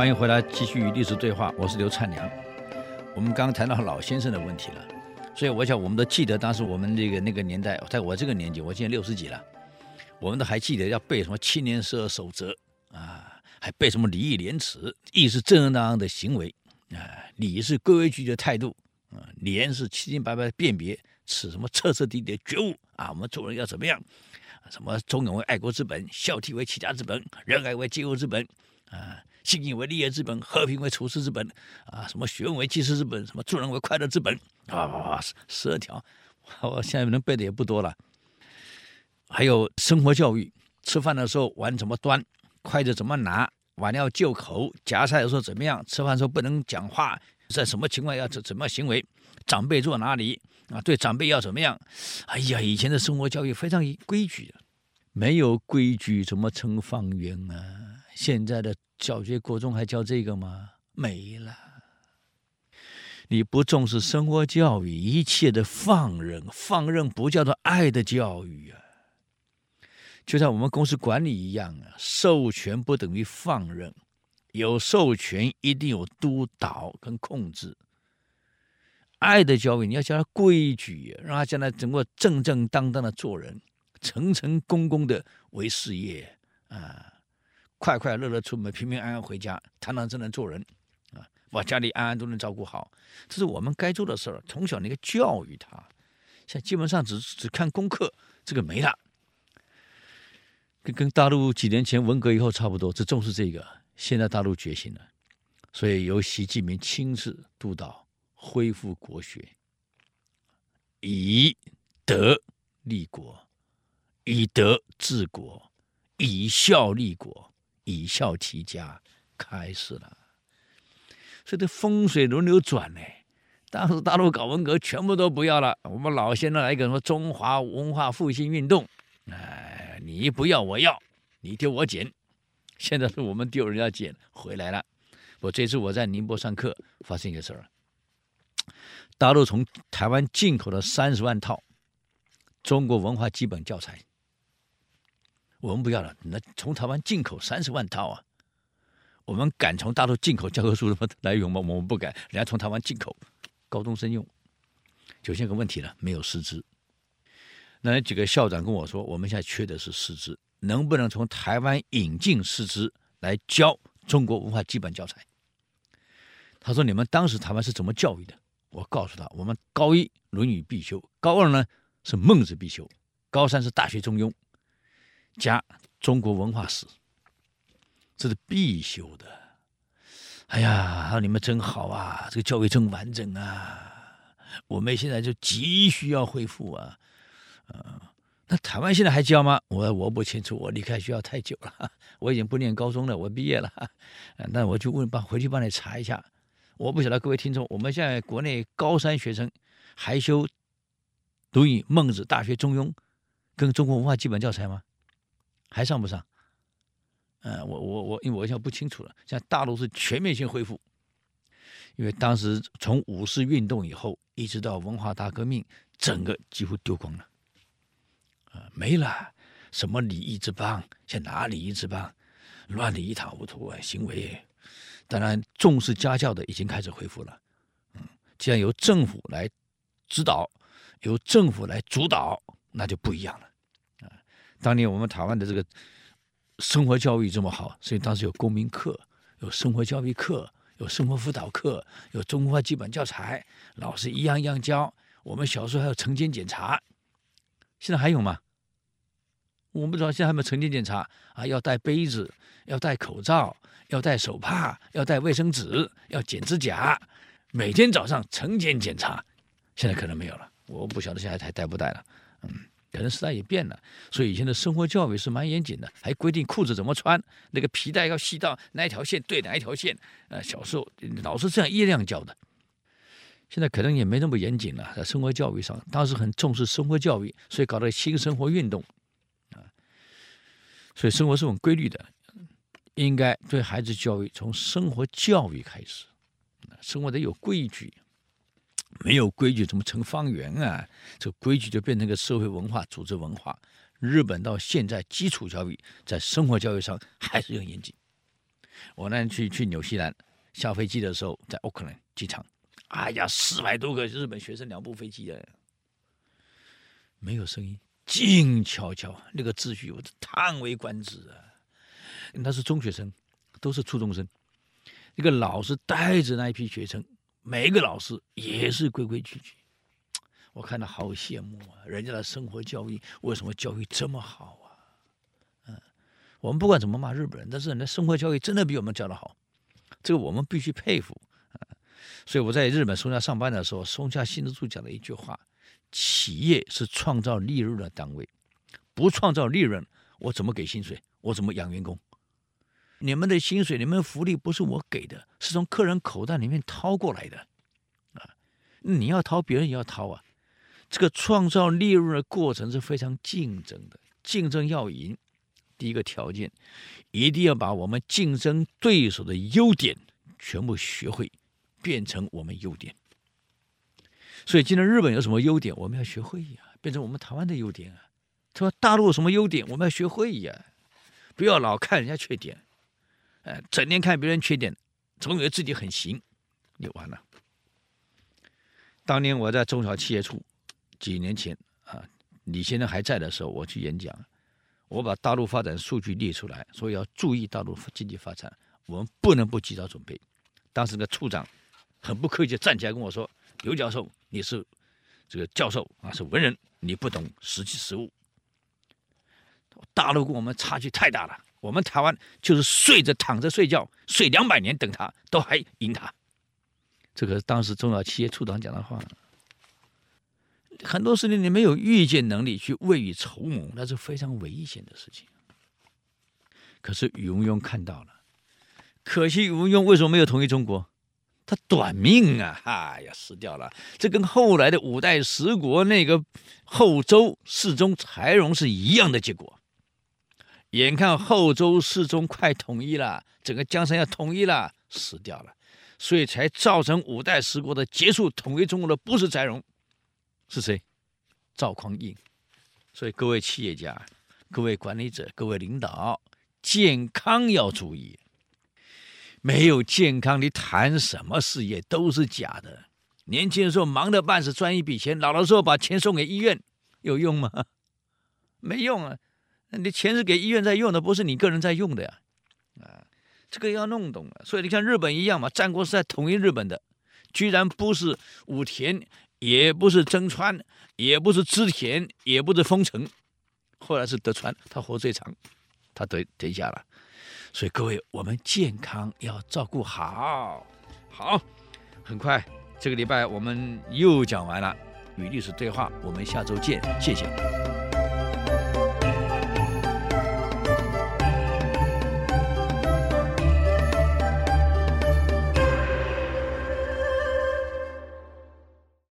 欢迎回来继续与历史对话，我是刘灿良。我们刚谈到老先生的问题了，所以我想我们都记得当时我们那个那个年代，在我这个年纪，我今年六十几了，我们都还记得要背什么七年十二守则啊，还背什么礼义廉耻，义是正正当当的行为啊，礼是规规矩矩的态度啊，廉是清清白白的辨别，耻什么彻彻底底的觉悟啊，我们做人要怎么样？什么忠勇为爱国之本，孝悌为齐家之本，仁爱为济国之本啊。信义为立业之本，和平为处世之本，啊，什么学问为济世之本，什么助人为快乐之本，啊，十二条，我现在能背的也不多了。还有生活教育，吃饭的时候碗怎么端，筷子怎么拿，碗要就口，夹菜的时候怎么样，吃饭的时候不能讲话，在什么情况要怎怎么行为，长辈坐哪里啊？对长辈要怎么样？哎呀，以前的生活教育非常规矩，没有规矩怎么成方圆啊？现在的小学、国中还教这个吗？没了。你不重视生活教育，一切的放任，放任不叫做爱的教育啊。就像我们公司管理一样啊，授权不等于放任，有授权一定有督导跟控制。爱的教育，你要教他规矩，让他将来整个正正当当的做人，诚诚恭恭的为事业啊。快快乐乐出门，平平安安回家，堂堂正正做人，啊，把家里安安都能照顾好，这是我们该做的事儿。从小那个教育他，现在基本上只只看功课，这个没了。跟跟大陆几年前文革以后差不多，只重视这个。现在大陆觉醒了，所以由习近平亲自督导恢复国学，以德立国，以德治国，以孝立国。以孝齐家开始了，所以这风水轮流转呢。当时大陆搞文革，全部都不要了。我们老先生来一个什么中华文化复兴运动，哎，你不要我要，你丢我捡。现在是我们丢人家捡回来了。我这次我在宁波上课，发生一个事儿，大陆从台湾进口了三十万套中国文化基本教材。我们不要了，那从台湾进口三十万套啊！我们敢从大陆进口教科书什么来用吗？我们不敢。人家从台湾进口，高中生用，就现个问题了，没有师资。那几个校长跟我说，我们现在缺的是师资，能不能从台湾引进师资来教中国文化基本教材？他说：“你们当时台湾是怎么教育的？”我告诉他：“我们高一《论语》必修，高二呢是《孟子》必修，高三是《大学》《中庸》。”加中国文化史，这是必修的。哎呀，你们真好啊，这个教育真完整啊！我们现在就急需要恢复啊。嗯，那台湾现在还教吗？我我不清楚，我离开学校太久了，我已经不念高中了，我毕业了。那我就问，帮回去帮你查一下。我不晓得各位听众，我们现在国内高三学生还修《论语》《孟子》《大学》《中庸》跟中国文化基本教材吗？还上不上？嗯，我我我，因为我现在不清楚了。现在大陆是全面性恢复，因为当时从五四运动以后，一直到文化大革命，整个几乎丢光了，啊，没了什么礼仪之邦，现在哪礼仪之邦，乱得一塌糊涂啊！行为，当然重视家教的已经开始恢复了。嗯，既然由政府来指导，由政府来主导，那就不一样了。当年我们台湾的这个生活教育这么好，所以当时有公民课、有生活教育课、有生活辅导课、有中华基本教材，老师一样一样教。我们小时候还有晨间检查，现在还有吗？我不知道现在还有没有晨间检查啊？要带杯子，要戴口罩，要戴手帕，要带卫生纸，要剪指甲，每天早上晨间检查。现在可能没有了，我不晓得现在还带不带了。嗯。可能时代也变了，所以以前的生活教育是蛮严谨的，还规定裤子怎么穿，那个皮带要系到哪一条线对哪一条线。呃，小时候老师这样一样教的。现在可能也没那么严谨了，在生活教育上，当时很重视生活教育，所以搞了新生活运动啊。所以生活是很规律的，应该对孩子教育从生活教育开始，生活得有规矩。没有规矩怎么成方圆啊？这规矩就变成个社会文化、组织文化。日本到现在基础教育在生活教育上还是很严谨，我那天去去纽西兰下飞机的时候，在奥克兰机场，哎呀，四百多个日本学生两部飞机的，没有声音，静悄悄，那个秩序我叹为观止啊！那是中学生，都是初中生，一个老师带着那一批学生，每一个老师也是规规矩矩。我看到好羡慕啊！人家的生活教育为什么教育这么好啊？嗯，我们不管怎么骂日本人，但是人家生活教育真的比我们教的好，这个我们必须佩服！所以我在日本松下上班的时候，松下幸之助讲了一句话：企业是创造利润的单位，不创造利润，我怎么给薪水？我怎么养员工？你们的薪水、你们的福利不是我给的，是从客人口袋里面掏过来的啊！你要掏，别人也要掏啊！这个创造利润的过程是非常竞争的，竞争要赢，第一个条件，一定要把我们竞争对手的优点全部学会，变成我们优点。所以今天日本有什么优点，我们要学会呀，变成我们台湾的优点啊。他说大陆有什么优点，我们要学会呀，不要老看人家缺点，哎，整天看别人缺点，总以为自己很行，就完了。当年我在中小企业处。几年前啊，李先生还在的时候，我去演讲，我把大陆发展数据列出来，说要注意大陆经济发展，我们不能不及早准备。当时的处长很不客气站起来跟我说：“刘教授，你是这个教授啊，是文人，你不懂实际实务。大陆跟我们差距太大了，我们台湾就是睡着躺着睡觉，睡两百年等他都还赢他。”这个当时中小企业处长讲的话。很多事情你没有预见能力去未雨绸缪，那是非常危险的事情。可是宇文邕看到了，可惜宇文邕为什么没有统一中国？他短命啊！哎呀，死掉了。这跟后来的五代十国那个后周世宗柴荣是一样的结果。眼看后周世宗快统一了，整个江山要统一了，死掉了，所以才造成五代十国的结束。统一中国的不是柴荣。是谁？赵匡胤。所以各位企业家、各位管理者、各位领导，健康要注意。没有健康，你谈什么事业都是假的。年轻的时候忙得半死，赚一笔钱；老的时候把钱送给医院，有用吗？没用啊！你钱是给医院在用的，不是你个人在用的呀。啊，这个要弄懂了。所以你看日本一样嘛，战国时代统一日本的，居然不是武田。也不是真川，也不是织田，也不是丰臣，后来是德川，他活最长，他得得下了。所以各位，我们健康要照顾好。好，很快这个礼拜我们又讲完了与历史对话，我们下周见，谢谢。